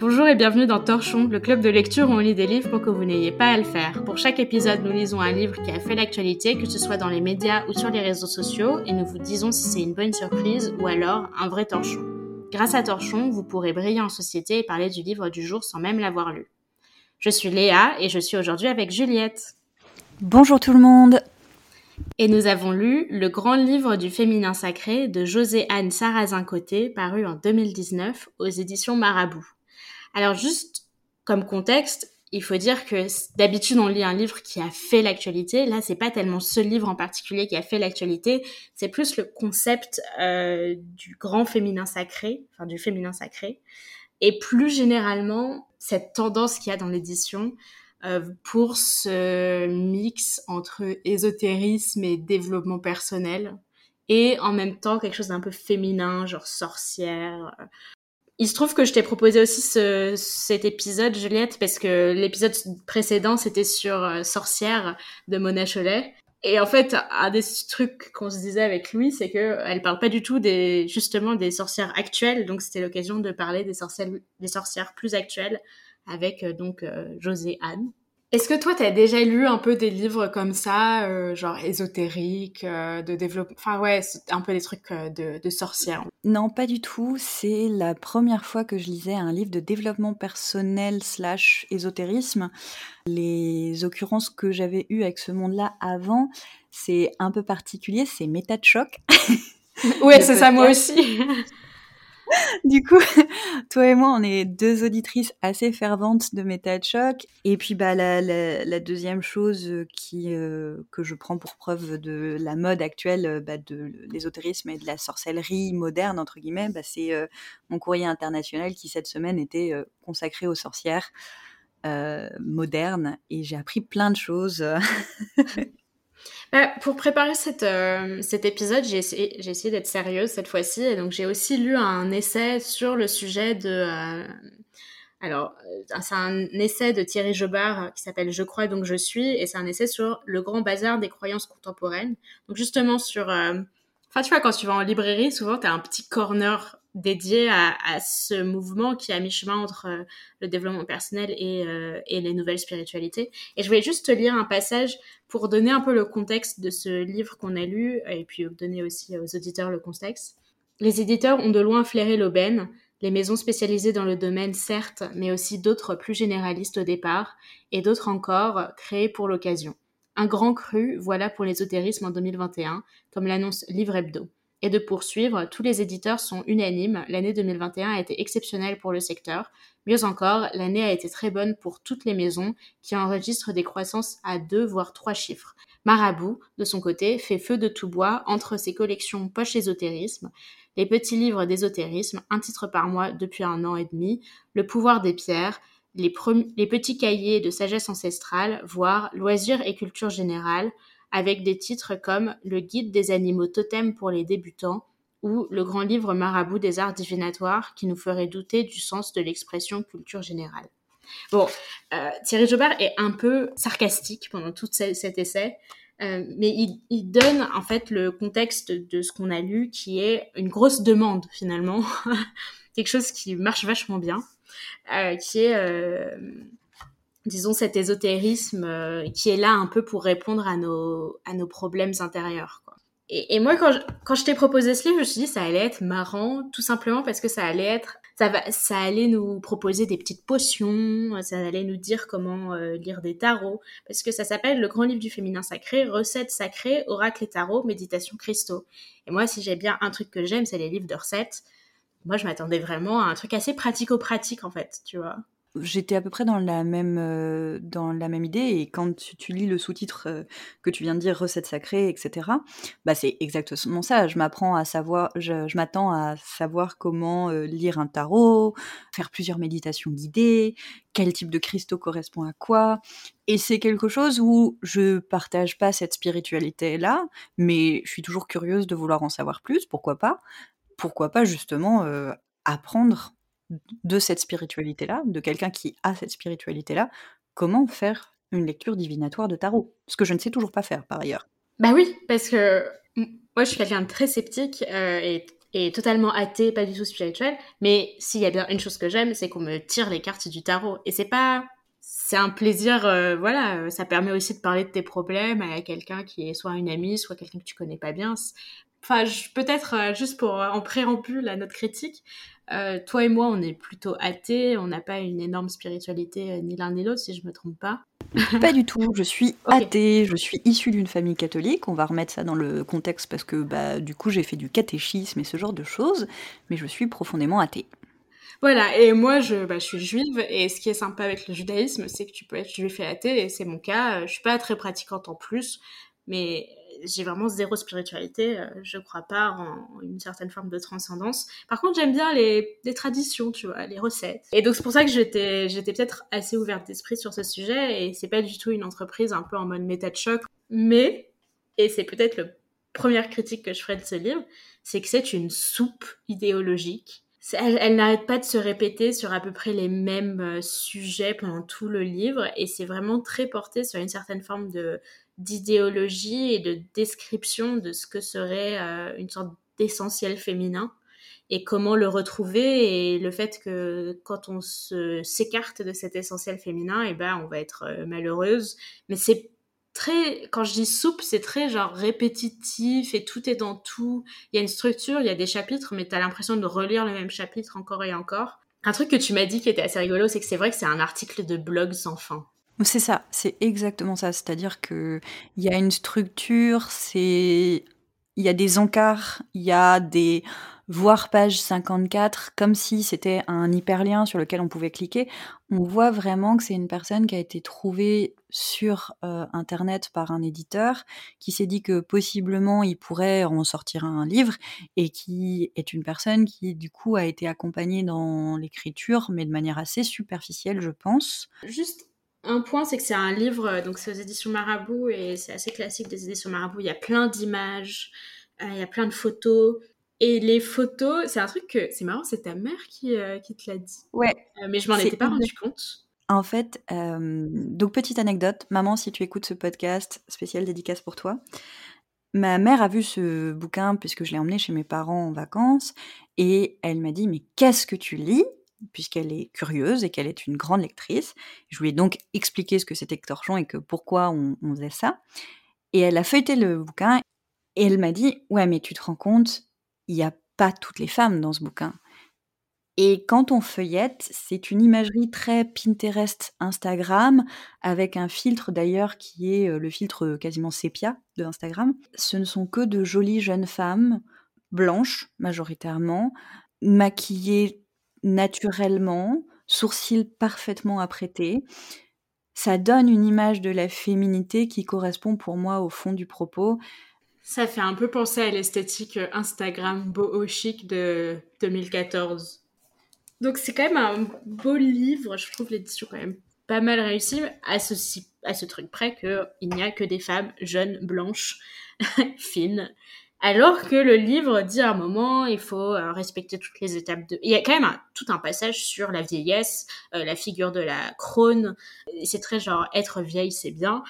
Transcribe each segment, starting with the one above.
Bonjour et bienvenue dans Torchon, le club de lecture où on lit des livres pour que vous n'ayez pas à le faire. Pour chaque épisode, nous lisons un livre qui a fait l'actualité, que ce soit dans les médias ou sur les réseaux sociaux, et nous vous disons si c'est une bonne surprise ou alors un vrai torchon. Grâce à Torchon, vous pourrez briller en société et parler du livre du jour sans même l'avoir lu. Je suis Léa et je suis aujourd'hui avec Juliette. Bonjour tout le monde Et nous avons lu Le grand livre du féminin sacré de José-Anne Sarrazin-Côté, paru en 2019 aux éditions Marabout. Alors juste comme contexte, il faut dire que d'habitude on lit un livre qui a fait l'actualité. Là, c'est pas tellement ce livre en particulier qui a fait l'actualité, c'est plus le concept euh, du grand féminin sacré, enfin du féminin sacré, et plus généralement cette tendance qu'il y a dans l'édition euh, pour ce mix entre ésotérisme et développement personnel, et en même temps quelque chose d'un peu féminin, genre sorcière, il se trouve que je t'ai proposé aussi ce, cet épisode, Juliette, parce que l'épisode précédent, c'était sur euh, Sorcière de Mona Cholet. Et en fait, un des trucs qu'on se disait avec Louis, c'est que elle parle pas du tout des, justement, des sorcières actuelles. Donc, c'était l'occasion de parler des sorcières, des sorcières plus actuelles avec, euh, donc, euh, José Anne. Est-ce que toi, tu as déjà lu un peu des livres comme ça, euh, genre ésotériques, euh, de développement Enfin, ouais, un peu des trucs euh, de, de sorcières? Non, pas du tout. C'est la première fois que je lisais un livre de développement personnel slash ésotérisme. Les occurrences que j'avais eues avec ce monde-là avant, c'est un peu particulier, c'est méta de choc. ouais, c'est ça, moi aussi. du coup, toi et moi, on est deux auditrices assez ferventes de méta de choc. Et puis, bah, la, deuxième chose qui, euh, que je prends pour preuve de la mode actuelle bah, de l'ésotérisme et de la sorcellerie moderne, entre guillemets, bah, c'est euh, mon courrier international qui, cette semaine, était euh, consacré aux sorcières euh, modernes. Et j'ai appris plein de choses. Bah, pour préparer euh, cet épisode, j'ai essayé, d'être sérieuse cette fois-ci, donc j'ai aussi lu un essai sur le sujet de. Euh, alors, euh, c'est un essai de Thierry Jobard qui s'appelle Je crois donc je suis, et c'est un essai sur le grand bazar des croyances contemporaines. Donc justement sur. Enfin, tu vois, quand tu vas en librairie, souvent tu as un petit corner dédié à, ce mouvement qui est à mi-chemin entre euh, le développement personnel et, euh, et, les nouvelles spiritualités. Et je voulais juste te lire un passage pour donner un peu le contexte de ce livre qu'on a lu et puis donner aussi aux auditeurs le contexte. Les éditeurs ont de loin flairé l'aubaine, les maisons spécialisées dans le domaine certes, mais aussi d'autres plus généralistes au départ et d'autres encore créées pour l'occasion. Un grand cru, voilà pour l'ésotérisme en 2021, comme l'annonce Livre Hebdo et de poursuivre, tous les éditeurs sont unanimes, l'année 2021 a été exceptionnelle pour le secteur. Mieux encore, l'année a été très bonne pour toutes les maisons qui enregistrent des croissances à deux voire trois chiffres. Marabout, de son côté, fait feu de tout bois entre ses collections poche ésotérisme, les petits livres d'ésotérisme, un titre par mois depuis un an et demi, le pouvoir des pierres, les, les petits cahiers de sagesse ancestrale, voire loisirs et culture générale, avec des titres comme Le guide des animaux totems pour les débutants ou Le grand livre marabout des arts divinatoires qui nous ferait douter du sens de l'expression culture générale. Bon, euh, Thierry Jobard est un peu sarcastique pendant tout cet essai, euh, mais il, donne en fait le contexte de ce qu'on a lu qui est une grosse demande finalement, quelque chose qui marche vachement bien, euh, qui est disons, cet ésotérisme euh, qui est là un peu pour répondre à nos, à nos problèmes intérieurs. Et, moi, quand je, quand je t'ai proposé ce livre, je me suis dit ça allait être marrant, tout simplement parce que ça allait être, ça, va, ça allait nous proposer des petites potions, ça allait nous dire comment euh, lire des tarots, parce que ça s'appelle Le Grand Livre du Féminin Sacré, Recettes sacrées, Oracles et tarots, Méditation Christo. Et moi, si j'ai bien un truc que j'aime, c'est les livres de recettes. Moi, je m'attendais vraiment à un truc assez pratico-pratique, en fait, tu vois j'étais à peu près dans la même euh, dans la même idée. Et quand tu, lis le sous-titre euh, que tu viens de dire recette sacrée etc bah c'est exactement ça. Je m'apprends à savoir je, je m'attends à savoir comment euh, lire un tarot faire plusieurs méditations guidées quel type de cristaux correspond à quoi. Et c'est quelque chose où je partage pas cette spiritualité là mais je suis toujours curieuse de vouloir en savoir plus. Pourquoi pas? Pourquoi pas justement apprendre de cette spiritualité-là, de quelqu'un qui a cette spiritualité-là, comment faire une lecture divinatoire de tarot Ce que je ne sais toujours pas faire par ailleurs. Bah oui, parce que moi je suis quelqu'un de très sceptique euh, et totalement athée, pas du tout spirituel. Mais s'il y a bien une chose que j'aime, c'est qu'on me tire les cartes du tarot. Et c'est pas, c'est un plaisir, euh, voilà, ça permet aussi de parler de tes problèmes à quelqu'un qui est soit une amie, soit quelqu'un que tu connais pas bien. Enfin, peut-être euh, juste pour en préambule à notre critique, euh, toi et moi, on est plutôt athées, on n'a pas une énorme spiritualité ni l'un ni l'autre, si je me trompe pas. Pas du tout, je suis athée, je suis issue d'une famille catholique, on va remettre ça dans le contexte parce que bah, du coup j'ai fait du catéchisme et ce genre de choses, mais je suis profondément athée. Voilà, et moi je, bah, je suis juive, et ce qui est sympa avec le judaïsme, c'est que tu peux être juif et athée, et c'est mon cas. Je suis pas très pratiquante en plus, mais j'ai vraiment zéro spiritualité. Je crois pas en une certaine forme de transcendance. Par contre, j'aime bien les, les, traditions, tu vois, les recettes. Et donc c'est pour ça que j'étais, j'étais peut-être assez ouverte d'esprit sur ce sujet, et c'est pas du tout une entreprise un peu en mode méta de choc, mais et c'est peut-être la première critique que je ferai de ce livre, c'est que c'est une soupe idéologique elle, n'arrête pas de se répéter sur à peu près les mêmes euh, sujets pendant tout le livre et c'est vraiment très porté sur une certaine forme de d'idéologie et de description de ce que serait euh, une sorte d'essentiel féminin et comment le retrouver et le fait que quand on se s'écarte de cet essentiel féminin et eh ben on va être euh, malheureuse mais c'est très, quand je dis soupe, c'est très genre répétitif et tout est dans tout. Il y a une structure, il y a des chapitres, mais tu as l'impression de relire le même chapitre encore et encore. Un truc que tu m'as dit qui était assez rigolo, c'est que c'est vrai que c'est un article de blog sans fin. C'est ça, c'est exactement ça. C'est-à-dire que il y a une structure, c'est il y a des encarts, il y a des voir page 54 comme si c'était un hyperlien sur lequel on pouvait cliquer, on voit vraiment que c'est une personne qui a été trouvée sur euh, internet par un éditeur qui s'est dit que possiblement il pourrait en sortir un livre et qui est une personne qui du coup a été accompagnée dans l'écriture mais de manière assez superficielle je pense. Juste un point, c'est que c'est un livre, donc c'est aux éditions Marabout et c'est assez classique des éditions Marabout. Il y a plein d'images, euh, il y a plein de photos. Et les photos, c'est un truc que c'est marrant, c'est ta mère qui, euh, qui te l'a dit. Ouais. Euh, mais je m'en étais pas rendu compte. En fait, euh, donc petite anecdote, maman, si tu écoutes ce podcast, spécial dédicace pour toi. Ma mère a vu ce bouquin puisque je l'ai emmené chez mes parents en vacances et elle m'a dit mais qu'est-ce que tu lis? Puisqu'elle est curieuse et qu'elle est une grande lectrice. Je lui ai donc expliqué ce que c'était que Torchon et que pourquoi on, on faisait ça. Et elle a feuilleté le bouquin et elle m'a dit ouais mais tu te rends compte il n'y a pas toutes les femmes dans ce bouquin. Et quand on feuillette, c'est une imagerie très Pinterest, Instagram, avec un filtre d'ailleurs qui est euh, le filtre quasiment sépia de Instagram. Ce ne sont que de jolies jeunes femmes, blanches majoritairement, maquillées naturellement, sourcils parfaitement apprêtés. Ça donne une image de la féminité qui correspond pour moi au fond du propos. Ça fait un peu penser à l'esthétique euh, Instagram beau chic de 2014. Donc c'est quand même un beau livre, je trouve l'édition quand même pas mal réussie à ce, à ce truc près qu'il n'y a que des femmes jeunes, blanches, fines. Alors que le livre dit à un moment, il faut euh, respecter toutes les étapes de... Il y a quand même tout un passage sur la vieillesse, euh, la figure de la crône. C'est très genre, être vieille, c'est bien.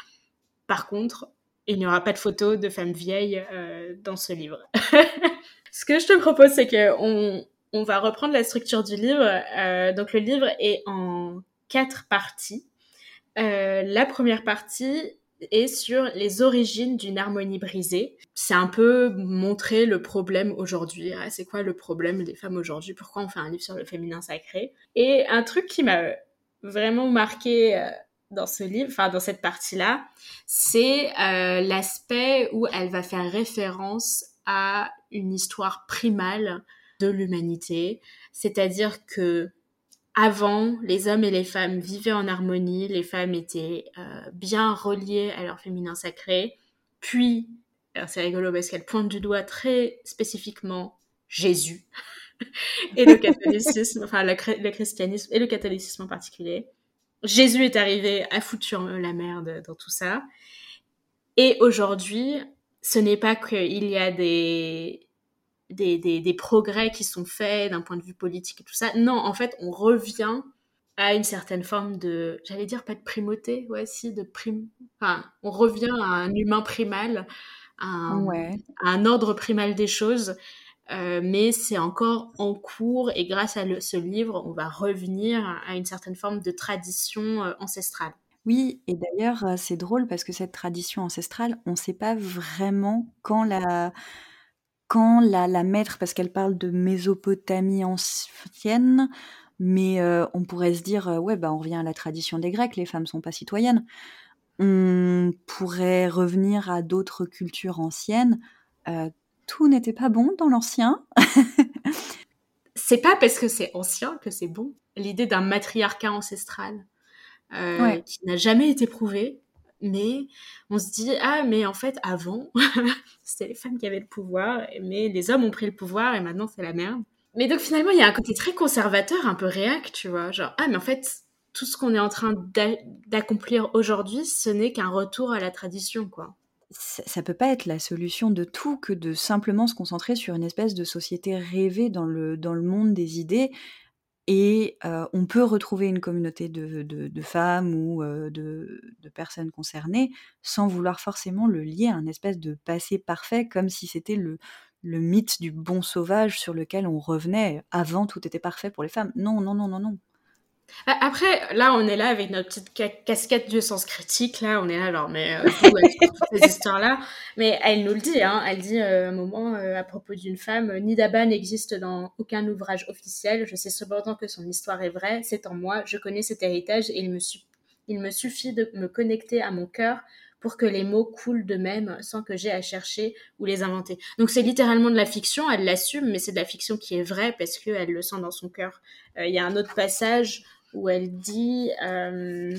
Par contre, il n'y aura pas de photos de femmes vieilles euh, dans ce livre. ce que je te propose, c'est qu'on on va reprendre la structure du livre. Donc le livre est en quatre parties. La première partie est sur les origines d'une harmonie brisée. C'est un peu montrer le problème aujourd'hui. Ah, c'est quoi le problème des femmes aujourd'hui? Pourquoi on fait un livre sur le féminin sacré? Et un truc qui m'a vraiment marqué dans ce livre, enfin dans cette partie-là, c'est euh, l'aspect où elle va faire référence à une histoire primale de l'humanité, c'est-à-dire que avant, les hommes et les femmes vivaient en harmonie, les femmes étaient euh, bien reliées à leur féminin sacré, puis, c'est rigolo parce qu'elle pointe du doigt très spécifiquement Jésus et le catholicisme, enfin le christianisme et le catholicisme en particulier. Jésus est arrivé à foutre la merde dans tout ça. Et aujourd'hui, ce n'est pas qu'il y a des, des, des, progrès qui sont faits d'un point de vue politique et tout ça. Non, en fait, on revient à une certaine forme de, j'allais dire pas de primauté, ouais, si, de prime. Enfin, on revient à un humain primal, à un, à un ordre primal des choses. mais c'est encore en cours et grâce à ce livre, on va revenir à une certaine forme de tradition ancestrale. Oui, et d'ailleurs, c'est drôle parce que cette tradition ancestrale, on ne sait pas vraiment quand la, quand la, la mettre, parce qu'elle parle de Mésopotamie ancienne, mais on pourrait se dire, ouais, bah, on revient à la tradition des Grecs, les femmes sont pas citoyennes. On pourrait revenir à d'autres cultures anciennes. tout n'était pas bon dans l'ancien. c'est pas parce que c'est ancien que c'est bon. L'idée d'un matriarcat ancestral qui n'a jamais été prouvé, mais on se dit ah mais en fait avant c'était les femmes qui avaient le pouvoir mais les hommes ont pris le pouvoir et maintenant c'est la merde mais donc finalement il y a un côté très conservateur un peu réac tu vois genre ah mais en fait tout ce qu'on est en train d'accomplir aujourd'hui ce n'est qu'un retour à la tradition quoi ça, ça, peut pas être la solution de tout que de simplement se concentrer sur une espèce de société rêvée dans le, dans le monde des idées et on peut retrouver une communauté de, femmes ou de, personnes concernées sans vouloir forcément le lier à un espèce de passé parfait, comme si c'était le, le mythe du bon sauvage sur lequel on revenait avant tout était parfait pour les femmes. Non, non, non, non, non. Après, là, on est là avec notre petite casquette du sens critique. Là, on est là, alors, mais euh, ces histoires-là. Mais elle nous le dit, hein. Elle dit euh, un moment euh, à propos d'une femme Nidaba n'existe dans aucun ouvrage officiel. Je sais cependant que son histoire est vraie. C'est en moi. Je connais cet héritage et il me, suffit de me connecter à mon cœur pour que les mots coulent de même sans que j'ai à chercher ou les inventer. Donc c'est littéralement de la fiction, elle l'assume, mais c'est de la fiction qui est vraie parce qu'elle le sent dans son cœur. Il y a un autre passage où elle dit euh,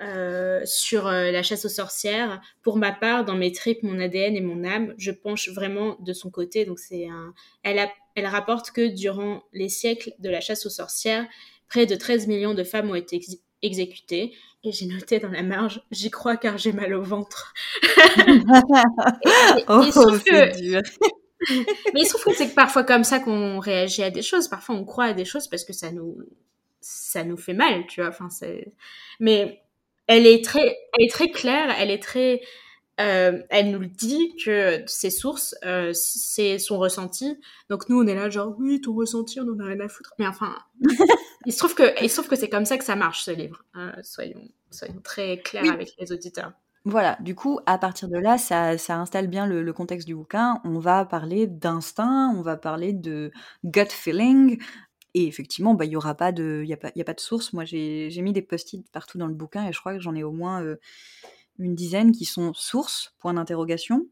euh, sur euh, la chasse aux sorcières, pour ma part, dans mes tripes, mon ADN et mon âme, je penche vraiment de son côté. Donc c'est un, elle, a, elle rapporte que durant les siècles de la chasse aux sorcières, près de 13 millions de femmes ont été exécutées. Et j'ai noté dans la marge, j'y crois car j'ai mal au ventre. oh, c'est dur. Mais il se trouve que c'est parfois comme ça qu'on réagit à des choses. Parfois, on croit à des choses parce que ça nous, ça nous fait mal, tu vois. Enfin. Mais elle est très, elle est très claire, elle est très, euh, elle nous le dit que ses sources, euh, c'est son ressenti. Donc nous, on est là genre oui, ton ressenti, on en a rien à foutre. Mais enfin, il se trouve que, il se trouve que c'est comme ça que ça marche ce livre. Euh, soyons, soyons très clairs avec les auditeurs. Voilà, du coup, à partir de là, ça, ça installe bien le, le, contexte du bouquin. On va parler d'instinct, on va parler de gut feeling, et effectivement, bah, il n'y aura pas de, il y a pas, y a pas de source. Moi, j'ai mis des post-it partout dans le bouquin et je crois que j'en ai au moins euh, une dizaine qui sont sources, point d'interrogation.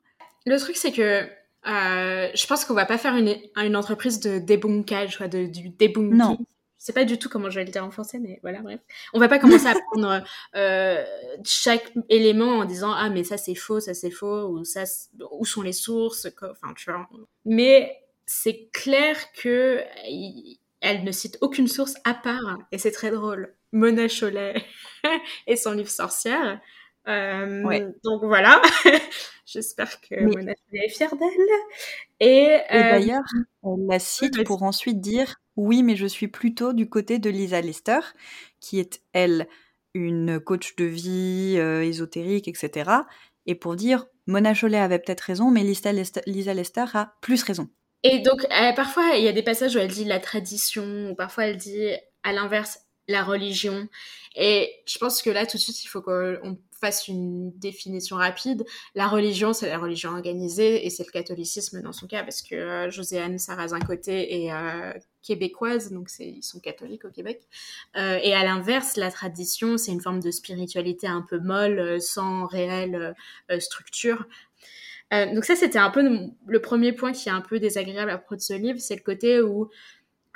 Le truc, c'est que euh, je pense qu'on va pas faire une, une entreprise de débunkage, quoi, de, du debunking. Non. Je sais pas du tout comment je vais le dire en français, mais voilà, bref. On va pas commencer à prendre euh, chaque élément en disant ah mais ça c'est faux, ça c'est faux, ou ça où sont les sources, enfin tu vois. Mais c'est clair que elle ne cite aucune source à part, et c'est très drôle, Mona Cholet et son livre Sorcière. Euh, donc voilà, j'espère que Mona Cholet est fière d'elle. Et, euh, d'ailleurs, elle la cite pour ensuite dire oui, mais je suis plutôt du côté de Lisa Lester, qui est elle une coach de vie euh, ésotérique, etc. Et pour dire Mona Cholet avait peut-être raison, mais Lisa Lester a plus raison. Et donc, euh, parfois, il y a des passages où elle dit la tradition, ou parfois elle dit, à l'inverse, la religion. Et je pense que là, tout de suite, il faut qu'on fasse une définition rapide. La religion, c'est la religion organisée, et c'est le catholicisme dans son cas, parce que euh, Joséanne Sarrazin-Côté est euh, québécoise, donc ils sont catholiques au Québec. Euh, et à l'inverse, la tradition, c'est une forme de spiritualité un peu molle, sans réelle structure. Euh, donc ça, c'était un peu le premier point qui est un peu désagréable à propos de ce livre, c'est le côté où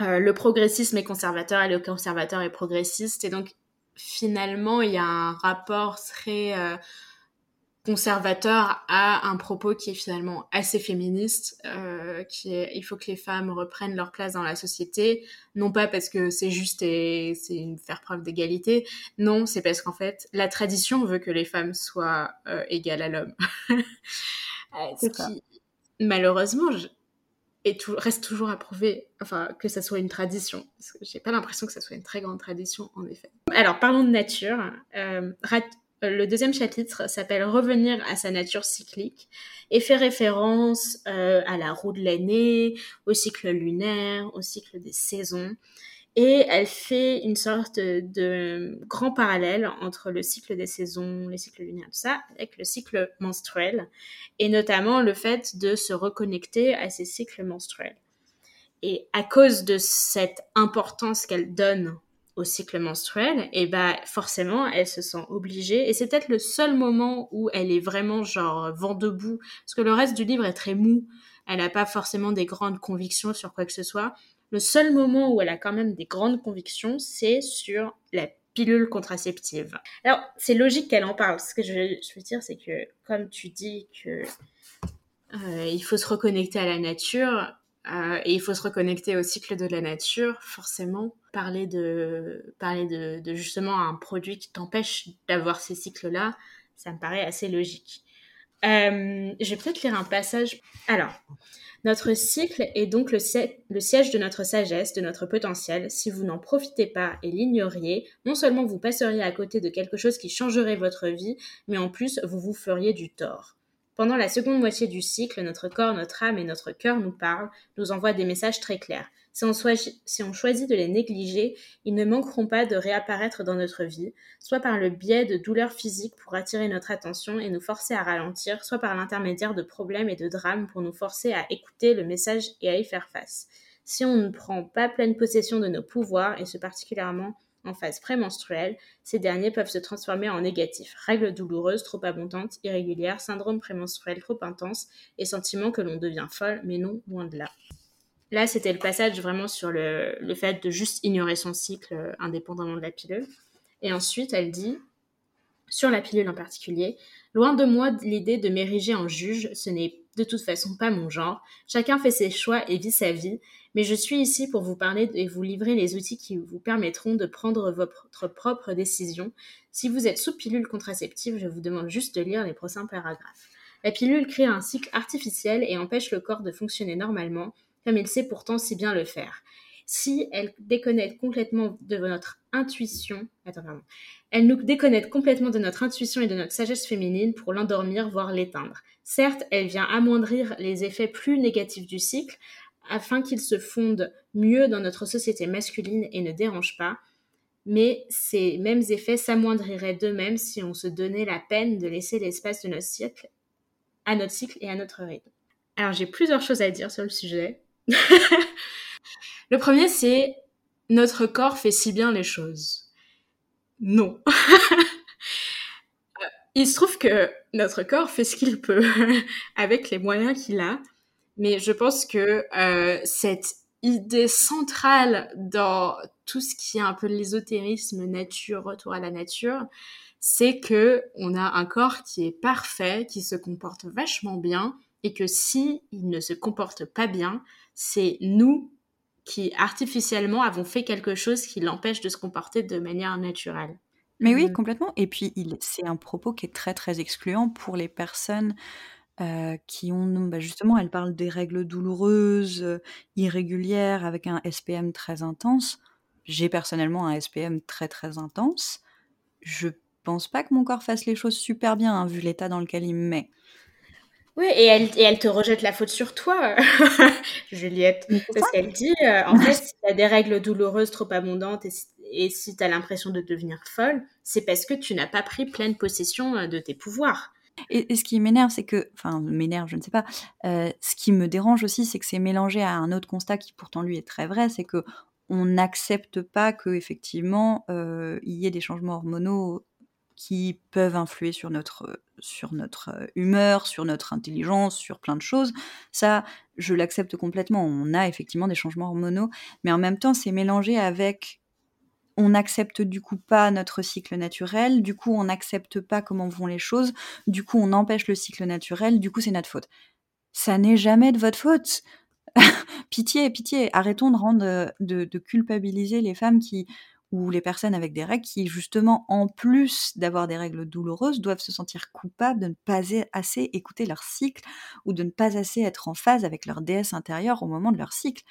euh, le progressisme est conservateur et le conservateur est progressiste. Et donc, finalement, il y a un rapport très euh, conservateur à un propos qui est finalement assez féministe, qui est il faut que les femmes reprennent leur place dans la société, non pas parce que c'est juste et c'est une faire preuve d'égalité, non, c'est parce qu'en fait, la tradition veut que les femmes soient égales à l'homme. ce qui, malheureusement, reste toujours à prouver, enfin, que ça soit une tradition. Parce que j'ai pas l'impression que ça soit une très grande tradition, en effet. Alors, parlons de nature. Euh, le deuxième chapitre s'appelle Revenir à sa nature cyclique et fait référence à la roue de l'année, au cycle lunaire, au cycle des saisons et elle fait une sorte de, grand parallèle entre le cycle des saisons, les cycles lunaires, tout ça, avec le cycle menstruel, et notamment le fait de se reconnecter à ces cycles menstruels. Et à cause de cette importance qu'elle donne au cycle menstruel, et bah forcément, elle se sent obligée, et c'est peut-être le seul moment où elle est vraiment genre vent debout, parce que le reste du livre est très mou, elle n'a pas forcément des grandes convictions sur quoi que ce soit, le seul moment où elle a quand même des grandes convictions, c'est sur la pilule contraceptive. Alors, c'est logique qu'elle en parle. Ce que je, veux dire, c'est que, comme tu dis que euh, il faut se reconnecter à la nature, euh, et il faut se reconnecter au cycle de la nature, forcément, parler de, parler de, de justement un produit qui t'empêche d'avoir ces cycles-là, ça me paraît assez logique. Euh, je vais peut-être lire un passage. Alors, notre cycle est donc le, siège de notre sagesse, de notre potentiel. Si vous n'en profitez pas et l'ignoriez, non seulement vous passeriez à côté de quelque chose qui changerait votre vie, mais en plus vous vous feriez du tort. Pendant la seconde moitié du cycle, notre corps, notre âme et notre cœur nous parlent, nous envoient des messages très clairs. Si on, choisit de les négliger, ils ne manqueront pas de réapparaître dans notre vie, soit par le biais de douleurs physiques pour attirer notre attention et nous forcer à ralentir, soit par l'intermédiaire de problèmes et de drames pour nous forcer à écouter le message et à y faire face. Si on ne prend pas pleine possession de nos pouvoirs, et ce particulièrement en phase prémenstruelle, ces derniers peuvent se transformer en négatifs. Règles douloureuses, trop abondantes, irrégulières, syndrome prémenstruel trop intense et sentiment que l'on devient folle, mais non, loin de là. Là, c'était le passage vraiment sur le, fait de juste ignorer son cycle euh, indépendamment de la pilule. Et ensuite, elle dit, sur la pilule en particulier, loin de moi l'idée de m'ériger en juge, ce n'est de toute façon pas mon genre. Chacun fait ses choix et vit sa vie, mais je suis ici pour vous parler et vous livrer les outils qui vous permettront de prendre votre propre décision. Si vous êtes sous pilule contraceptive, je vous demande juste de lire les prochains paragraphes. La pilule crée un cycle artificiel et empêche le corps de fonctionner normalement, comme il sait pourtant si bien le faire. Si elle déconnecte complètement de notre intuition, attends, pardon, elle nous déconnecte complètement de notre intuition et de notre sagesse féminine pour l'endormir, voire l'éteindre. Certes, elle vient amoindrir les effets plus négatifs du cycle afin qu'il se fonde mieux dans notre société masculine et ne dérange pas, mais ces mêmes effets s'amoindriraient d'eux-mêmes si on se donnait la peine de laisser l'espace de notre cycle à notre cycle et à notre rythme. Alors j'ai plusieurs choses à dire sur le sujet. le premier, c'est notre corps fait si bien les choses. Non. Il se trouve que notre corps fait ce qu'il peut avec les moyens qu'il a, mais je pense que euh, cette idée centrale dans tout ce qui est un peu l'ésotérisme, nature, retour à la nature, c'est que on a un corps qui est parfait, qui se comporte vachement bien, et que si il ne se comporte pas bien, c'est nous qui artificiellement avons fait quelque chose qui l'empêche de se comporter de manière naturelle. Mais oui, mmh. complètement. Et puis, c'est un propos qui est très, très excluant pour les personnes euh, qui ont, bah, justement, elle parle des règles douloureuses, euh, irrégulières, avec un SPM très intense. J'ai personnellement un SPM très, très intense. Je pense pas que mon corps fasse les choses super bien, hein, vu l'état dans lequel il me met. Oui, et elle, et elle te rejette la faute sur toi, Juliette. Parce qu'elle dit, euh, en fait, si tu as des règles douloureuses trop abondantes et si, tu as l'impression de devenir folle, c'est parce que tu n'as pas pris pleine possession euh, de tes pouvoirs. Et, ce qui m'énerve, c'est que, enfin, m'énerve, je ne sais pas, euh, ce qui me dérange aussi, c'est que c'est mélangé à un autre constat qui pourtant lui est très vrai, c'est que on n'accepte pas que effectivement il y ait des changements hormonaux qui peuvent influer sur notre, sur notre euh, humeur, sur notre intelligence, sur plein de choses. Ça, je l'accepte complètement. On a effectivement des changements hormonaux, mais en même temps, c'est mélangé avec on n'accepte du coup pas notre cycle naturel, du coup on n'accepte pas comment vont les choses, du coup on empêche le cycle naturel, du coup c'est notre faute. Ça n'est jamais de votre faute. pitié, pitié, arrêtons de rendre de culpabiliser les femmes qui ou les personnes avec des règles qui, justement, en plus d'avoir des règles douloureuses, doivent se sentir coupables de ne pas assez écouter leur cycle ou de ne pas assez être en phase avec leur déesse intérieure au moment de leur cycle.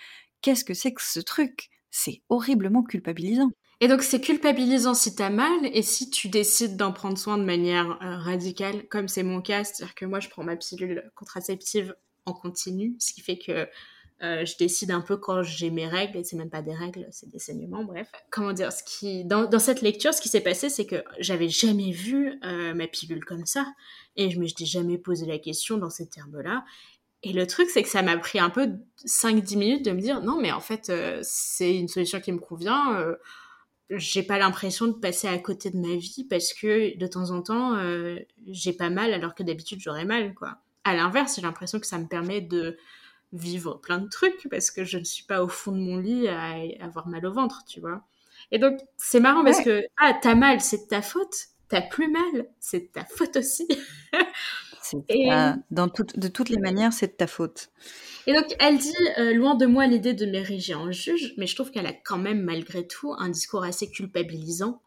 Qu'est-ce que c'est que ce truc? C'est horriblement culpabilisant. Et donc c'est culpabilisant si t'as mal et si tu décides d'en prendre soin de manière euh, radicale, comme c'est mon cas, c'est-à-dire que moi je prends ma pilule contraceptive en continu, ce qui fait que euh, je décide un peu quand j'ai mes règles, et c'est même pas des règles, c'est des saignements, bref. Comment dire, ce qui, dans, cette lecture, ce qui s'est passé, c'est que j'avais jamais vu euh, ma pilule comme ça, et je me suis jamais posé la question dans ces termes-là. Et le truc, c'est que ça m'a pris un peu 5-10 minutes de me dire, non, mais en fait, euh, c'est une solution qui me convient. J'ai pas l'impression de passer à côté de ma vie parce que de temps en temps, j'ai pas mal alors que d'habitude j'aurais mal, quoi. À l'inverse, j'ai l'impression que ça me permet de vivre plein de trucs parce que je ne suis pas au fond de mon lit à avoir mal au ventre, tu vois. Et donc, c'est marrant parce que, ah, t'as mal, c'est de ta faute. T'as plus mal, c'est de ta faute aussi. Et... dans de toutes les manières, c'est de ta faute. Et donc, elle dit, euh, loin de moi l'idée de m'ériger en juge, mais je trouve qu'elle a quand même, malgré tout, un discours assez culpabilisant,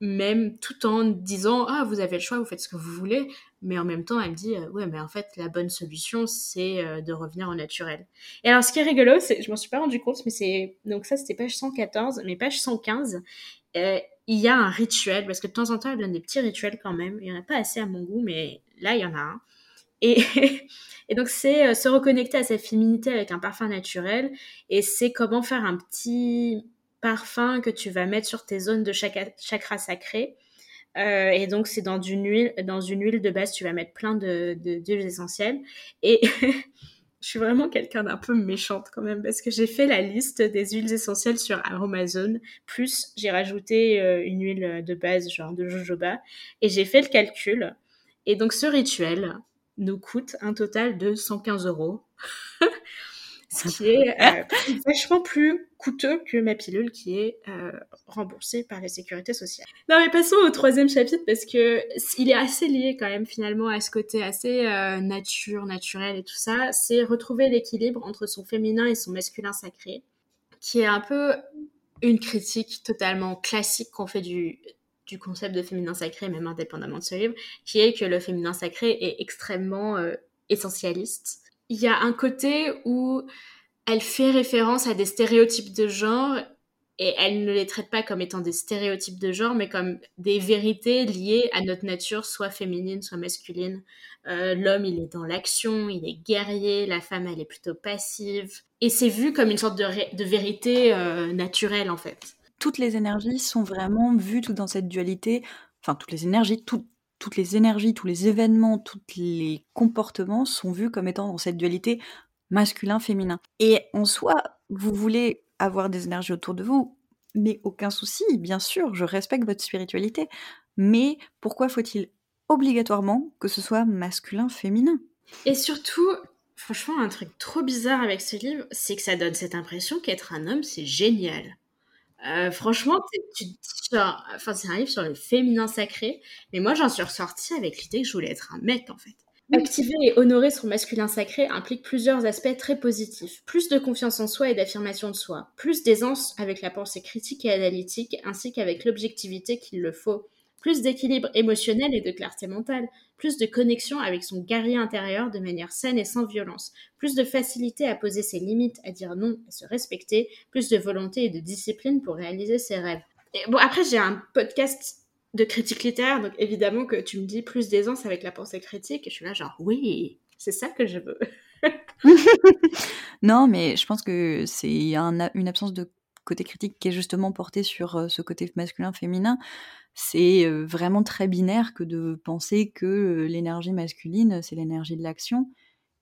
même tout en disant, ah, vous avez le choix, vous faites ce que vous voulez, mais en même temps, elle dit, euh, ouais, mais en fait, la bonne solution, c'est euh, de revenir au naturel. Et alors, ce qui est rigolo, c'est, je m'en suis pas rendu compte, mais c'est, donc ça, c'était page 114, mais page 115, il y a un rituel, parce que de temps en temps, elle donne des petits rituels quand même. Il n'y en a pas assez à mon goût, mais là, il y en a un. Et, et donc, c'est euh, se reconnecter à sa féminité avec un parfum naturel. Et c'est comment faire un petit parfum que tu vas mettre sur tes zones de chakra sacré. Euh, et donc, c'est dans une huile, dans une huile de base, tu vas mettre plein de, d'huiles essentielles. Et je suis vraiment quelqu'un d'un peu méchante quand même parce que j'ai fait la liste des huiles essentielles sur Amazon, plus j'ai rajouté euh, une huile de base genre de jojoba et j'ai fait le calcul. Et donc ce rituel nous coûte un total de 115 euros. ce qui est euh, vachement plus coûteux que ma pilule qui est euh, remboursée par la sécurité sociale. Non mais passons au troisième chapitre parce que il est assez lié quand même finalement à ce côté assez euh, nature, naturel et tout ça. C'est retrouver l'équilibre entre son féminin et son masculin sacré, qui est un peu une critique totalement classique qu'on fait du du concept de féminin sacré, même indépendamment de ce livre, qui est que le féminin sacré est extrêmement essentialiste il y a un côté où elle fait référence à des stéréotypes de genre et elle ne les traite pas comme étant des stéréotypes de genre, mais comme des vérités liées à notre nature, soit féminine, soit masculine. Euh, L'homme, il est dans l'action, il est guerrier, la femme, elle est plutôt passive. Et c'est vu comme une sorte de, vérité euh, naturelle, en fait. Toutes les énergies sont vraiment vues dans cette dualité, enfin toutes les énergies, tout, toutes les énergies, tous les événements, tous les comportements sont vus comme étant dans cette dualité masculin-féminin. Et en soi, vous voulez avoir des énergies autour de vous, mais aucun souci, bien sûr, je respecte votre spiritualité. Mais pourquoi faut-il obligatoirement que ce soit masculin-féminin? Et surtout, franchement, un truc trop bizarre avec ce livre, c'est que ça donne cette impression qu'être un homme, c'est génial. Euh, franchement, tu, enfin, c'est un livre sur le féminin sacré, mais moi j'en suis ressortie avec l'idée que je voulais être un mec en fait. Activer et honorer son masculin sacré implique plusieurs aspects très positifs. Plus de confiance en soi et d'affirmation de soi, plus d'aisance avec la pensée critique et analytique, ainsi qu'avec l'objectivité qu'il le faut, plus d'équilibre émotionnel et de clarté mentale, plus de connexion avec son guerrier intérieur de manière saine et sans violence, plus de facilité à poser ses limites, à dire non, à se respecter, plus de volonté et de discipline pour réaliser ses rêves. Et bon, après, j'ai un podcast de critique littéraire, donc évidemment que tu me dis plus d'aisance avec la pensée critique, et je suis là genre, oui, c'est ça que je veux. non, mais je pense que c'est un, une absence de côté critique qui est justement porté sur euh, ce côté masculin-féminin c'est vraiment très binaire que de penser que l'énergie masculine, c'est l'énergie de l'action.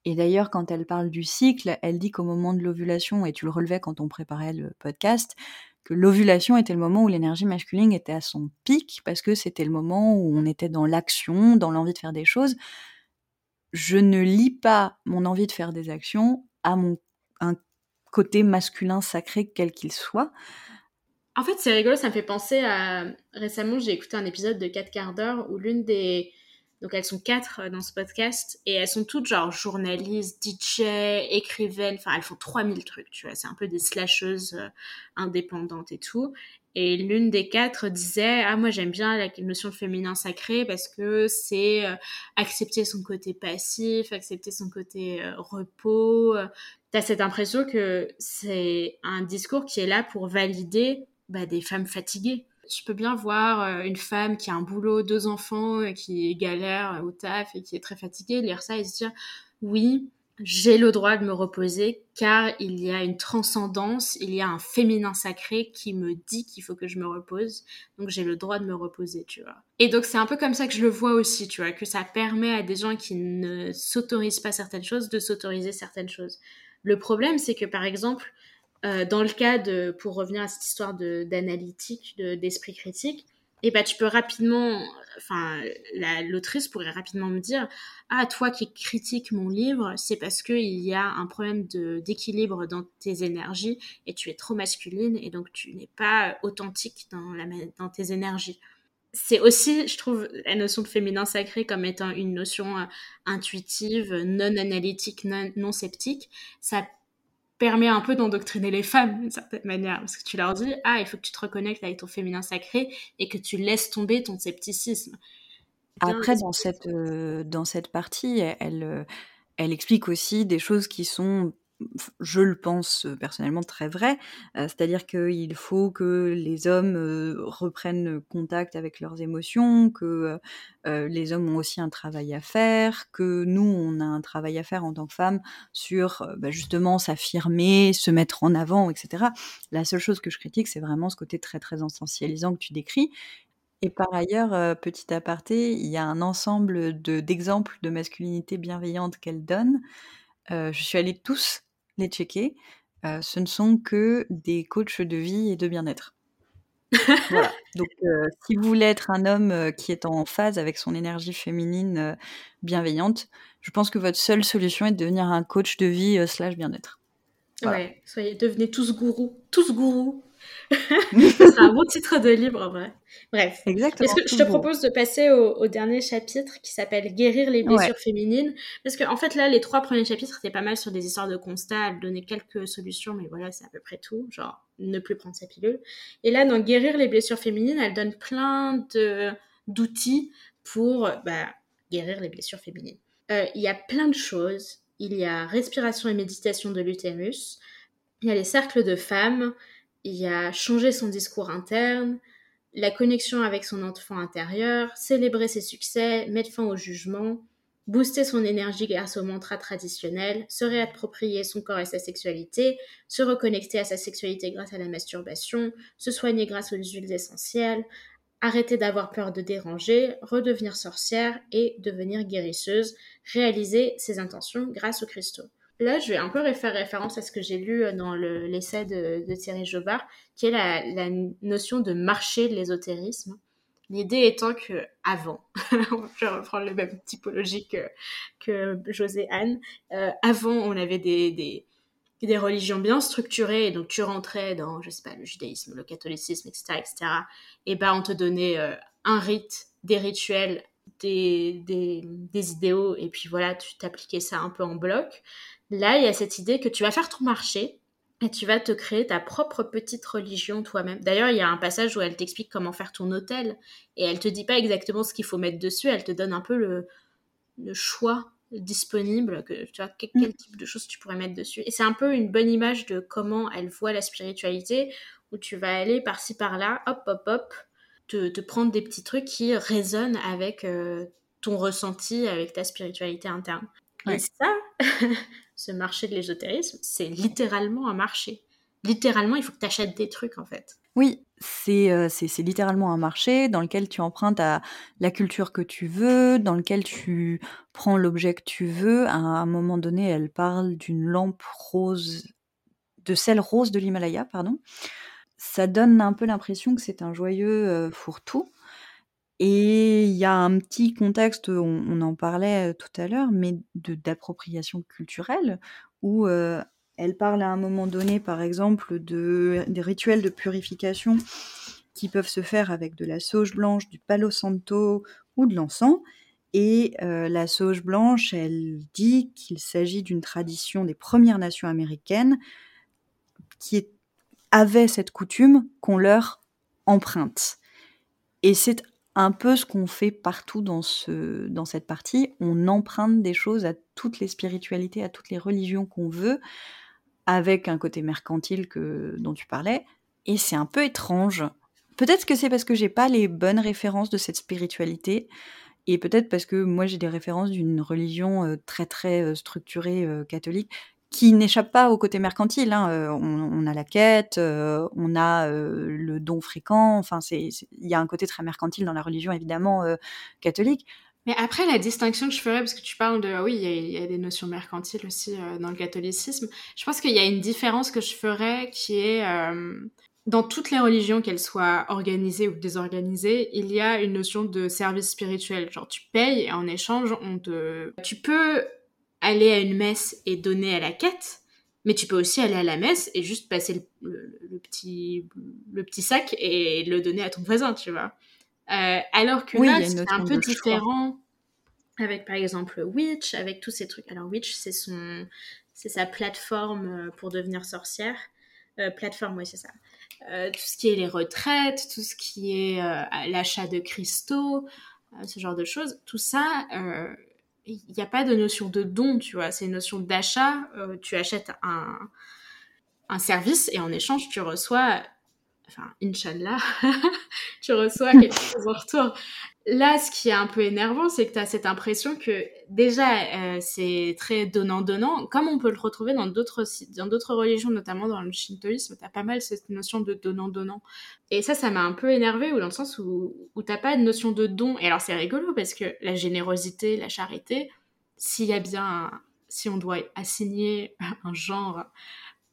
Et d'ailleurs, quand elle parle du cycle, elle dit qu'au moment de l'ovulation, et tu le relevais quand on préparait le podcast, que l'ovulation était le moment où l'énergie masculine était à son pic, parce que c'était le moment où on était dans l'action, dans l'envie de faire des choses. Je ne lis pas mon envie de faire des actions à mon un côté masculin sacré quel qu'il soit. En fait, c'est rigolo, ça me fait penser à. Récemment, j'ai écouté un épisode de 4 quarts d'heure où l'une des. Donc, elles sont quatre euh, dans ce podcast et elles sont toutes genre journalistes, DJ, écrivaines, enfin, elles font 3000 trucs, tu vois. C'est un peu des slasheuses euh, indépendantes et tout. Et l'une des quatre disait Ah, moi j'aime bien la notion de féminin sacré parce que c'est euh, accepter son côté passif, accepter son côté repos. T'as cette impression que c'est un discours qui est là pour valider bah, des femmes fatiguées. Je peux bien voir euh, une femme qui a un boulot, deux enfants, qui galère au taf et qui est très fatiguée, lire ça et se dire oui, j'ai le droit de me reposer car il y a une transcendance, il y a un féminin sacré qui me dit qu'il faut que je me repose. Donc j'ai le droit de me reposer, tu vois. Et donc c'est un peu comme ça que je le vois aussi, tu vois, que ça permet à des gens qui ne s'autorisent pas certaines choses de s'autoriser certaines choses. Le problème, c'est que par exemple, euh, dans le cas de, pour revenir à cette histoire d'analytique, d'esprit critique, et bah tu peux rapidement, enfin l'autrice pourrait rapidement me dire, ah toi qui critiques mon livre, c'est parce qu'il y a un problème d'équilibre dans tes énergies et tu es trop masculine et donc tu n'es pas authentique dans, la, dans tes énergies. C'est aussi, je trouve, la notion de féminin sacré comme étant une notion euh, intuitive, non analytique, non, non sceptique. Ça permet un peu d'endoctriner les femmes d'une certaine manière parce que tu leur dis ah il faut que tu te reconnectes avec ton féminin sacré et que tu laisses tomber ton scepticisme. Après dans cette euh, dans cette partie elle euh, elle explique aussi des choses qui sont je le pense personnellement très vrai, c'est-à-dire qu'il faut que les hommes reprennent contact avec leurs émotions, que les hommes ont aussi un travail à faire, que nous on a un travail à faire en tant que femmes sur bah, justement s'affirmer, se mettre en avant, etc. La seule chose que je critique, c'est vraiment ce côté très très essentialisant que tu décris. Et par ailleurs, petit aparté, il y a un ensemble d'exemples de masculinité bienveillante qu'elle donne. je suis allée tous les checker. ce ne sont que des coachs de vie et de bien-être. voilà. Donc, si vous voulez être un homme qui est en phase avec son énergie féminine bienveillante, je pense que votre seule solution est de devenir un coach de vie slash bien-être. Ouais, soyez, devenez tous gourous, tous gourous c'est un bon titre de livre en vrai. Bref. Exactement. Que je te propose de passer au, dernier chapitre qui s'appelle Guérir les blessures féminines? Parce qu'en en fait, là, les trois premiers chapitres étaient pas mal sur des histoires de constats. Elle donnait quelques solutions, mais voilà, c'est à peu près tout. Genre, ne plus prendre sa pilule. Et là, dans Guérir les blessures féminines, elle donne plein d'outils pour bah, guérir les blessures féminines. Euh, il y a plein de choses. Il y a respiration et méditation de l'utérus. Il y a les cercles de femmes il y a changer son discours interne, la connexion avec son enfant intérieur, célébrer ses succès, mettre fin au jugement, booster son énergie grâce au mantra traditionnel, se réapproprier son corps et sa sexualité, se reconnecter à sa sexualité grâce à la masturbation, se soigner grâce aux huiles essentielles, arrêter d'avoir peur de déranger, redevenir sorcière et devenir guérisseuse, réaliser ses intentions grâce aux cristaux. Là, je vais un peu faire référence à ce que j'ai lu euh, dans l'essai de, Thierry Jobard, qui est la, notion de marché de l'ésotérisme. L'idée étant que avant, je vais reprendre le même typologie que, José Anne, euh, avant on avait des, religions bien structurées, et donc tu rentrais dans, je sais pas, le judaïsme, le catholicisme, etc., etc., et ben on te donnait euh, un rite, des rituels, des, des, idéaux, et puis voilà, tu t'appliquais ça un peu en bloc. Là, il y a cette idée que tu vas faire ton marché et tu vas te créer ta propre petite religion toi-même. D'ailleurs, il y a un passage où elle t'explique comment faire ton hôtel et elle te dit pas exactement ce qu'il faut mettre dessus, elle te donne un peu le, choix disponible, que tu vois, quel, mm. type de choses tu pourrais mettre dessus. Et c'est un peu une bonne image de comment elle voit la spiritualité, où tu vas aller par-ci par-là, hop, hop, hop, te, prendre des petits trucs qui résonnent avec euh, ton ressenti, avec ta spiritualité interne. Et ça, ce marché de l'ésotérisme, c'est littéralement un marché. Littéralement, il faut que tu achètes des trucs en fait. Oui, euh, c'est littéralement un marché dans lequel tu empruntes à la culture que tu veux, dans lequel tu prends l'objet que tu veux. À un moment donné, elle parle d'une lampe rose, de celle rose de l'Himalaya, pardon. Ça donne un peu l'impression que c'est un joyeux euh, fourre-tout. Et il y a un petit contexte, on, en parlait tout à l'heure, mais d'appropriation culturelle, où elle parle à un moment donné, par exemple, de, des rituels de purification qui peuvent se faire avec de la sauge blanche, du palo santo ou de l'encens. Et la sauge blanche, elle dit qu'il s'agit d'une tradition des Premières Nations américaines qui avait cette coutume qu'on leur emprunte. Et c'est un peu ce qu'on fait partout dans, ce, dans cette partie. On emprunte des choses à toutes les spiritualités, à toutes les religions qu'on veut, avec un côté mercantile que, dont tu parlais, Et c'est un peu étrange. Peut-être que c'est parce que j'ai pas les bonnes références de cette spiritualité. Et peut-être parce que moi j'ai des références d'une religion euh, très très euh, structurée euh, catholique qui n'échappe pas au côté mercantile. Hein. On, a la quête, on a le don fréquent. Enfin, il y a un côté très mercantile dans la religion évidemment catholique. Mais après, la distinction que je ferais, parce que tu parles de, oui, il y, a des notions mercantiles aussi dans le catholicisme, je pense qu'il y a une différence que je ferais qui est, dans toutes les religions, qu'elles soient organisées ou désorganisées, il y a une notion de service spirituel. Genre, tu payes et en échange, on te... Tu peux aller à une messe et donner à la quête, mais tu peux aussi aller à la messe et juste passer le, petit, le petit sac et le donner à ton voisin, tu vois. Euh, alors que là, c'est un peu différent avec, par exemple, Witch, avec tous ces trucs. Alors, Witch, c'est son... C'est sa plateforme pour devenir sorcière. Euh, plateforme, oui, c'est ça. Euh, tout ce qui est les retraites, tout ce qui est euh, l'achat de cristaux, euh, ce genre de choses, tout ça, il n'y a pas de notion de don, tu vois, c'est une notion d'achat. tu achètes un, un service et en échange, tu reçois enfin, Inch'Allah, tu reçois quelque chose en retour. Là, ce qui est un peu énervant, c'est que tu as cette impression que déjà, euh, c'est très donnant-donnant, comme on peut le retrouver dans d'autres religions, notamment dans le shintoïsme, tu as pas mal cette notion de donnant-donnant. Et ça, ça m'a un peu énervé, ou dans le sens où, où t'as pas de notion de don. Et alors, c'est rigolo, parce que la générosité, la charité, s'il y a bien... si on doit assigner un genre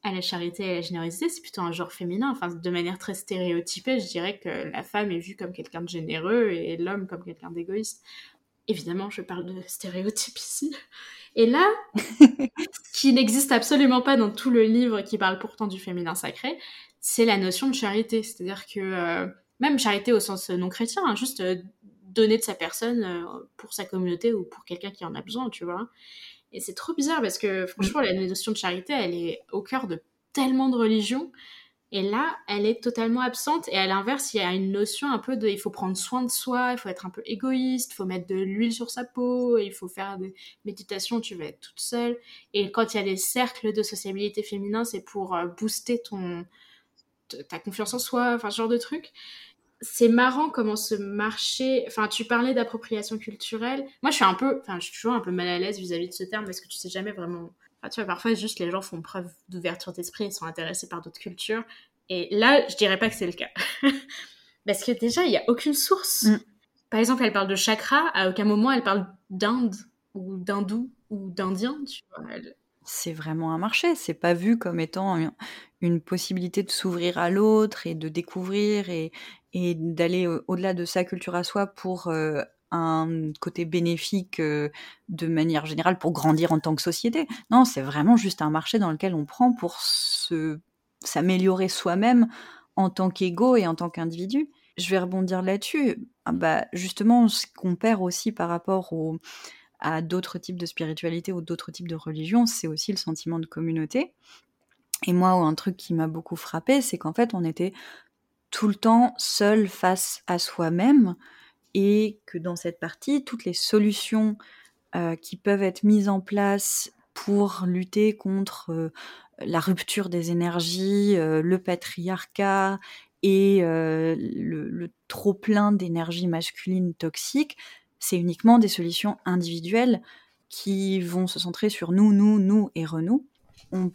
à la charité et à la générosité, c'est plutôt un genre féminin. Enfin, de manière très stéréotypée, je dirais que la femme est vue comme quelqu'un de généreux et l'homme comme quelqu'un d'égoïste. Évidemment, je parle de stéréotypes ici. Et là, ce qui n'existe absolument pas dans tout le livre qui parle pourtant du féminin sacré, c'est la notion de charité. C'est-à-dire que, euh, même charité au sens non chrétien, hein, juste euh, donner de sa personne euh, pour sa communauté ou pour quelqu'un qui en a besoin, tu vois. Et c'est trop bizarre parce que franchement, la notion de charité, elle est au cœur de tellement de religions. Et là, elle est totalement absente. Et à l'inverse, il y a une notion un peu de il faut prendre soin de soi, il faut être un peu égoïste, il faut mettre de l'huile sur sa peau, il faut faire des méditations, tu vas être toute seule. Et quand il y a des cercles de sociabilité féminin, c'est pour euh, booster ton ta confiance en soi, enfin ce genre de truc c'est marrant comment ce marché. Enfin, tu parlais d'appropriation culturelle. Moi, je suis un peu. Enfin, je suis toujours un peu mal à l'aise vis-à-vis de ce terme parce que tu sais jamais vraiment. Enfin, tu vois, parfois, juste les gens font preuve d'ouverture d'esprit et sont intéressés par d'autres cultures. Et là, je dirais pas que c'est le cas. parce que déjà, il n'y a aucune source. Mm. Par exemple, elle parle de chakra, à aucun moment elle parle d'Inde ou d'hindou ou d'indien, tu vois. C'est vraiment un marché, c'est pas vu comme étant une possibilité de s'ouvrir à l'autre et de découvrir et, et d'aller au-delà de sa culture à soi pour un côté bénéfique de manière générale pour grandir en tant que société. Non, c'est vraiment juste un marché dans lequel on prend pour s'améliorer soi-même en tant qu'ego et en tant qu'individu. Je vais rebondir là-dessus. Ah bah, justement, ce qu'on perd aussi par rapport à d'autres types de spiritualité ou d'autres types de religions, c'est aussi le sentiment de communauté. Et moi, un truc qui m'a beaucoup frappé, c'est qu'en fait, on était tout le temps seul face à soi-même et que dans cette partie, toutes les solutions euh, qui peuvent être mises en place pour lutter contre euh, la rupture des énergies, euh, le patriarcat et le, le trop-plein d'énergie masculine toxique, c'est uniquement des solutions individuelles qui vont se centrer sur nous, nous, nous et renou. On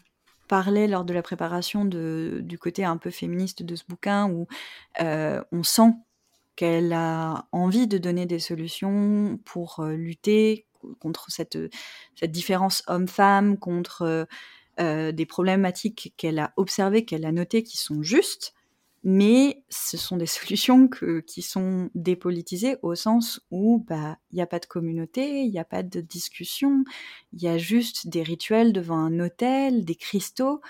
parlait lors de la préparation du côté un peu féministe de ce bouquin où euh, on sent qu'elle a envie de donner des solutions pour euh, lutter contre cette, cette différence homme-femme, contre euh, des problématiques qu'elle a observées, qu'elle a notées, qui sont justes, mais ce sont des solutions qui sont dépolitisées au sens où bah il n'y a pas de communauté, il n'y a pas de discussion, il y a juste des rituels devant un hôtel, des cristaux.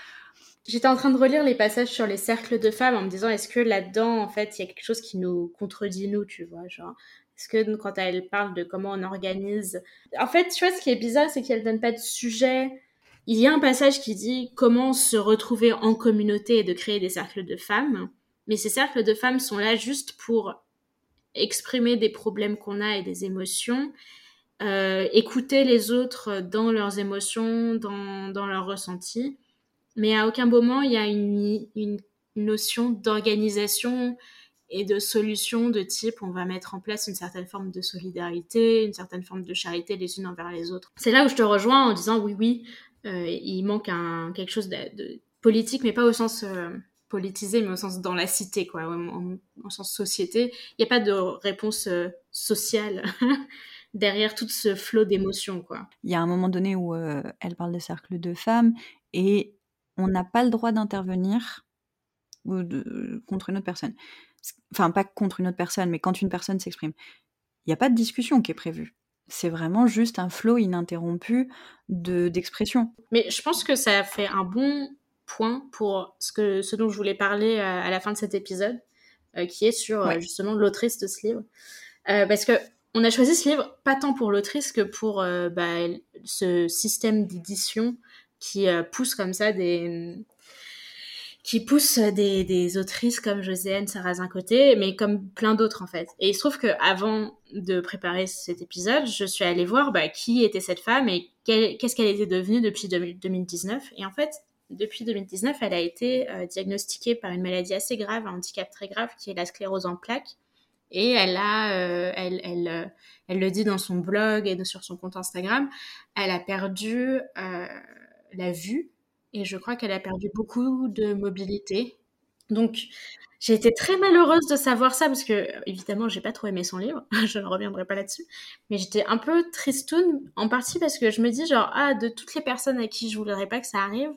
J'étais en train de relire les passages sur les cercles de femmes en me disant est-ce que là-dedans en fait il y a quelque chose qui nous contredit nous, tu vois, genre est-ce que quand elle parle de comment on organise, en fait tu vois ce qui est bizarre c'est qu'elle donne pas de sujet. Il y a un passage qui dit comment se retrouver en communauté et de créer des cercles de femmes. Mais ces cercles de femmes sont là juste pour exprimer des problèmes qu'on a et des émotions, euh, écouter les autres dans leurs émotions, dans, dans leurs ressentis. Mais à aucun moment, il y a une, une, notion d'organisation et de solution de type on va mettre en place une certaine forme de solidarité, une certaine forme de charité les unes envers les autres. C'est là où je te rejoins en disant oui, oui, euh, il manque un, quelque chose de, politique, mais pas au sens euh, politisé, mais au sens dans la cité, quoi, en, sens société. Il n'y a pas de réponse euh, sociale derrière tout ce flot d'émotions, quoi. Il y a un moment donné où elle parle de cercle de femmes et on n'a pas le droit d'intervenir contre une autre personne. Enfin, pas contre une autre personne, mais quand une personne s'exprime. Il n'y a pas de discussion qui est prévue. C'est vraiment juste un flot ininterrompu de, d'expression. mais je pense que ça fait un bon point pour ce, que, ce dont je voulais parler euh, à, la fin de cet épisode, euh, qui est sur euh, justement l'autrice de ce livre. parce que on a choisi ce livre pas tant pour l'autrice que pour bah, ce système d'édition qui pousse comme ça des qui pousse des, des autrices comme Joséanne Sarrazin Côté, mais comme plein d'autres en fait. Et il se trouve que avant de préparer cet épisode, je suis allée voir bah, qui était cette femme et qu'est-ce qu'elle était devenue depuis 2019. Et en fait, depuis 2019, elle a été euh, diagnostiquée par une maladie assez grave, un handicap très grave, qui est la sclérose en plaques. Et elle euh, euh, le dit dans son blog et sur son compte Instagram, elle a perdu la vue et je crois qu'elle a perdu beaucoup de mobilité. Donc, j'ai été très malheureuse de savoir ça parce que, évidemment, j'ai pas trop aimé son livre. je ne reviendrai pas là-dessus. Mais j'étais un peu tristoune, en partie parce que je me dis, genre, ah, de toutes les personnes à qui je voudrais pas que ça arrive,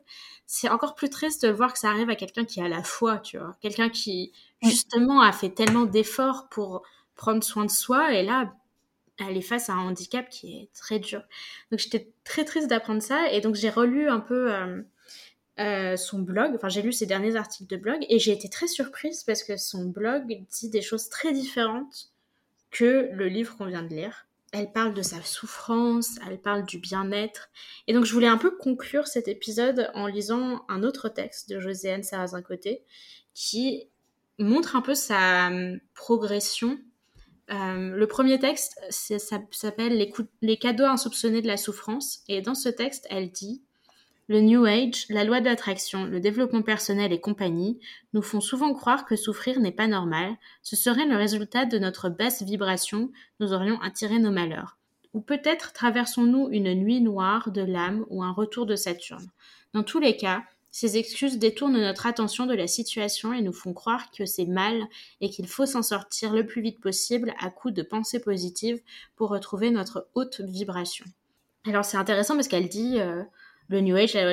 c'est encore plus triste de voir que ça arrive à quelqu'un qui a la foi, tu vois. Quelqu'un qui, justement, a fait tellement d'efforts pour prendre soin de soi et là, elle est face à un handicap qui est très dur. Donc, j'étais très triste d'apprendre ça et donc j'ai relu un peu. Euh, euh, son blog, enfin j'ai lu ses derniers articles de blog et j'ai été très surprise parce que son blog dit des choses très différentes que le livre qu'on vient de lire. Elle parle de sa souffrance, elle parle du bien-être. Et donc je voulais un peu conclure cet épisode en lisant un autre texte de Joséanne Sarrazin-Côté qui montre un peu sa hum, progression. Euh, le premier texte s'appelle les cadeaux insoupçonnés de la souffrance. Et dans ce texte, elle dit le New Age, la loi d'attraction, le développement personnel et compagnie nous font souvent croire que souffrir n'est pas normal, ce serait le résultat de notre basse vibration, nous aurions attiré nos malheurs. Ou peut-être traversons-nous une nuit noire de l'âme ou un retour de Saturne. Dans tous les cas, ces excuses détournent notre attention de la situation et nous font croire que c'est mal et qu'il faut s'en sortir le plus vite possible à coup de pensées positives pour retrouver notre haute vibration. Alors c'est intéressant parce qu'elle dit euh, le New Age, la,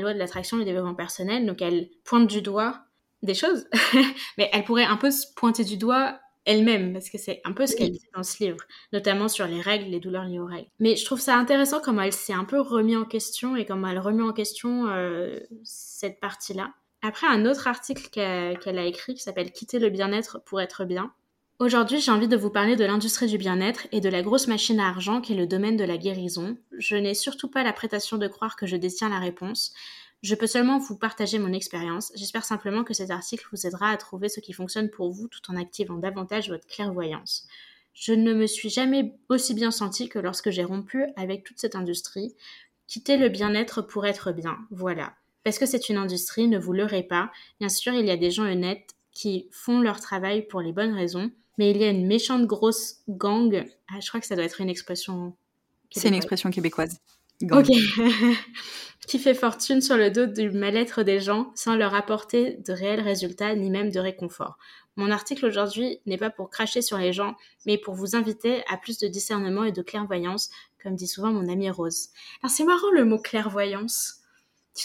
loi de l'attraction, le développement personnel. Donc elle pointe du doigt des choses, mais elle pourrait un peu se pointer du doigt elle-même, parce que c'est un peu ce qu'elle dit dans ce livre, notamment sur les règles, les douleurs liées aux règles. Mais je trouve ça intéressant comment elle s'est un peu remis en question et comment elle remet en question euh, cette partie-là. Après, un autre article qu'elle a écrit qui s'appelle Quitter le bien-être pour être bien, Aujourd'hui, j'ai envie de vous parler de l'industrie du bien-être et de la grosse machine à argent qui est le domaine de la guérison. Je n'ai surtout pas la prétention de croire que je détiens la réponse. Je peux seulement vous partager mon expérience. J'espère simplement que cet article vous aidera à trouver ce qui fonctionne pour vous tout en activant davantage votre clairvoyance. Je ne me suis jamais aussi bien sentie que lorsque j'ai rompu avec toute cette industrie. Quitter le bien-être pour être bien, voilà. Parce que c'est une industrie, ne vous leurrez pas. Bien sûr, il y a des gens honnêtes qui font leur travail pour les bonnes raisons, mais il y a une méchante grosse gang. Ah, je crois que ça doit être une expression. C'est une expression québécoise. Ok. qui fait fortune sur le dos du mal-être des gens sans leur apporter de réels résultats ni même de réconfort. Mon article aujourd'hui n'est pas pour cracher sur les gens, mais pour vous inviter à plus de discernement et de clairvoyance, comme dit souvent mon amie Rose. Alors c'est marrant le mot clairvoyance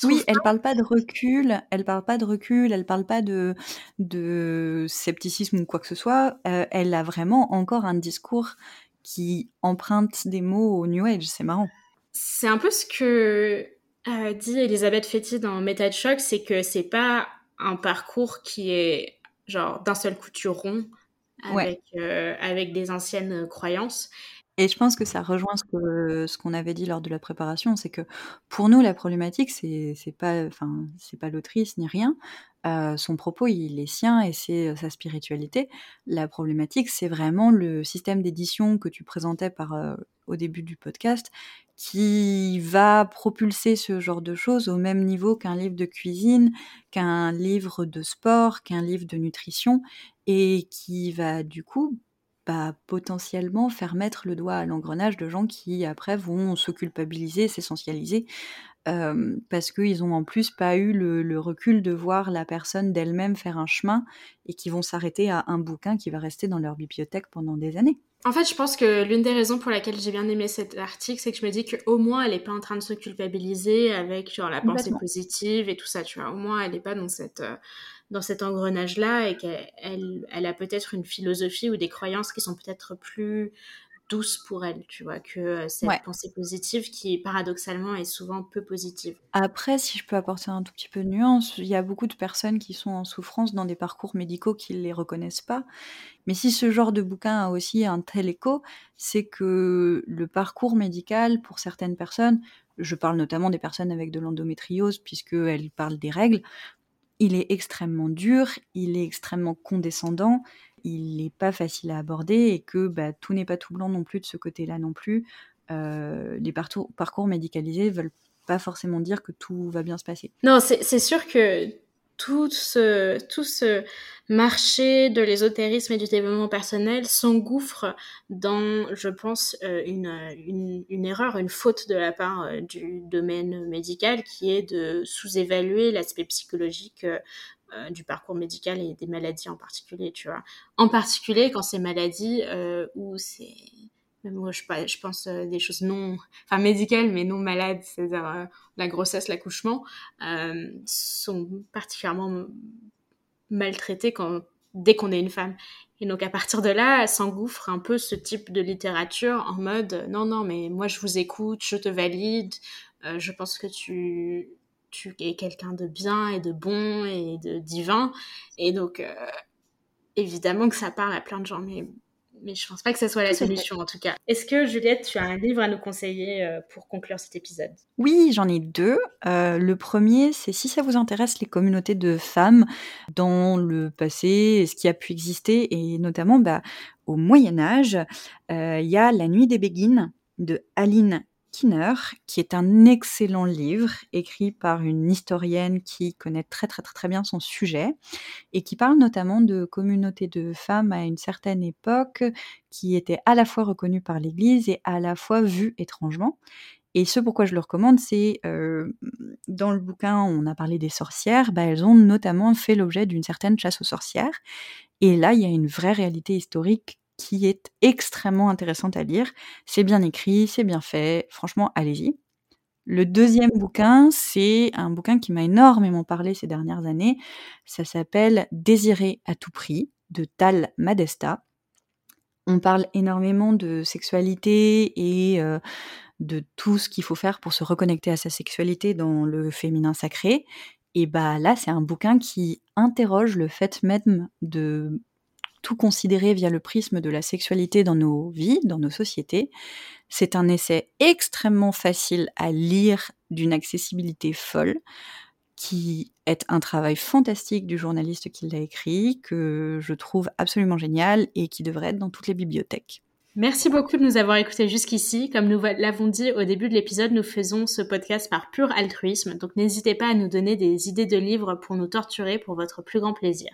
oui, elle parle pas de recul, elle parle pas de recul, elle parle pas de, de scepticisme ou quoi que ce soit. Euh, elle a vraiment encore un discours qui emprunte des mots au New Age. C'est marrant. C'est un peu ce que euh, dit Elisabeth Fetty dans Méta de choc, c'est que c'est pas un parcours qui est genre d'un seul coup tu rond avec, euh, avec des anciennes croyances. Et je pense que ça rejoint ce ce qu'on avait dit lors de la préparation, c'est que pour nous la problématique c'est c'est pas c'est pas l'autrice ni rien. Euh, son propos il est sien et c'est euh, sa spiritualité. La problématique c'est vraiment le système d'édition que tu présentais par euh, au début du podcast qui va propulser ce genre de choses au même niveau qu'un livre de cuisine, qu'un livre de sport, qu'un livre de nutrition, et qui va du coup bah, potentiellement faire mettre le doigt à l'engrenage de gens qui après vont se culpabiliser, s'essentialiser parce qu'ils ont en plus pas eu le, recul de voir la personne d'elle-même faire un chemin et qui vont s'arrêter à un bouquin qui va rester dans leur bibliothèque pendant des années. En fait, je pense que l'une des raisons pour laquelle j'ai bien aimé cet article, c'est que je me dis qu'au moins elle n'est pas en train de se culpabiliser avec genre la pensée positive et tout ça, tu vois. Au moins elle n'est pas dans cette euh, dans cet engrenage-là et qu'elle elle a peut-être une philosophie ou des croyances qui sont peut-être plus douce pour elle, tu vois, que euh, cette pensée positive qui paradoxalement est souvent peu positive. Après, si je peux apporter un tout petit peu de nuance, il y a beaucoup de personnes qui sont en souffrance dans des parcours médicaux qui ne les reconnaissent pas. Mais si ce genre de bouquin a aussi un tel écho, c'est que le parcours médical pour certaines personnes, je parle notamment des personnes avec de l'endométriose puisqu'elles parlent des règles, il est extrêmement dur, il est extrêmement condescendant, il n'est pas facile à aborder et que bah, tout n'est pas tout blanc non plus de ce côté-là non plus. Euh, les parcours, parcours médicalisés veulent pas forcément dire que tout va bien se passer. Non, c'est sûr que tout ce, marché de l'ésotérisme et du développement personnel s'engouffre dans, je pense, euh, une, erreur, une faute de la part euh, du domaine médical qui est de sous-évaluer l'aspect psychologique euh, du parcours médical et des maladies en particulier, tu vois. En particulier quand ces maladies euh, où c'est moi je, pense euh, des choses non enfin médicales mais non malades c'est-à-dire la grossesse l'accouchement sont particulièrement maltraitées dès qu'on est une femme et donc à partir de là s'engouffre un peu ce type de littérature en mode non non mais moi je vous écoute je te valide je pense que tu tu es quelqu'un de bien et de bon et de divin. Et donc, euh, évidemment que ça parle à plein de gens, mais, mais je pense pas que ce soit la solution en tout cas. Est-ce que Juliette, tu as un livre à nous conseiller euh, pour conclure cet épisode? Oui, j'en ai deux. Euh, le premier, c'est si ça vous intéresse les communautés de femmes dans le passé, ce qui a pu exister, et notamment bah, au Moyen Âge, il y a La Nuit des Béguines de Aline Kinner, qui est un excellent livre écrit par une historienne qui connaît très très très très bien son sujet et qui parle notamment de communautés de femmes à une certaine époque qui étaient à la fois reconnues par l'Église et à la fois vues étrangement. Et ce pourquoi je le recommande, c'est euh, dans le bouquin, on a parlé des sorcières, bah, elles ont notamment fait l'objet d'une certaine chasse aux sorcières. Et là, il y a une vraie réalité historique qui est extrêmement intéressante à lire. C'est bien écrit, c'est bien fait, franchement, allez-y. Le deuxième bouquin, c'est un bouquin qui m'a énormément parlé ces dernières années. Ça s'appelle Désirer à tout prix de Tal Madesta. On parle énormément de sexualité et euh, de tout ce qu'il faut faire pour se reconnecter à sa sexualité dans le féminin sacré. Et bah là, c'est un bouquin qui interroge le fait même de tout considérer via le prisme de la sexualité dans nos vies, dans nos sociétés. C'est un essai extrêmement facile à lire, d'une accessibilité folle, qui est un travail fantastique du journaliste qui l'a écrit, que je trouve absolument génial et qui devrait être dans toutes les bibliothèques. Merci beaucoup de nous avoir écoutés jusqu'ici. Comme nous l'avons dit au début de l'épisode, nous faisons ce podcast par pur altruisme, donc n'hésitez pas à nous donner des idées de livres pour nous torturer pour votre plus grand plaisir.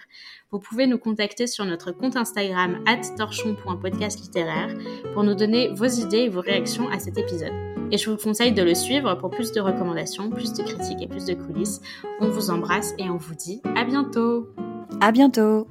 Vous pouvez nous contacter sur notre compte Instagram torchon.podcastlittéraire pour nous donner vos idées et vos réactions à cet épisode. Et je vous conseille de le suivre pour plus de recommandations, plus de critiques et plus de coulisses. On vous embrasse et on vous dit à bientôt. À bientôt.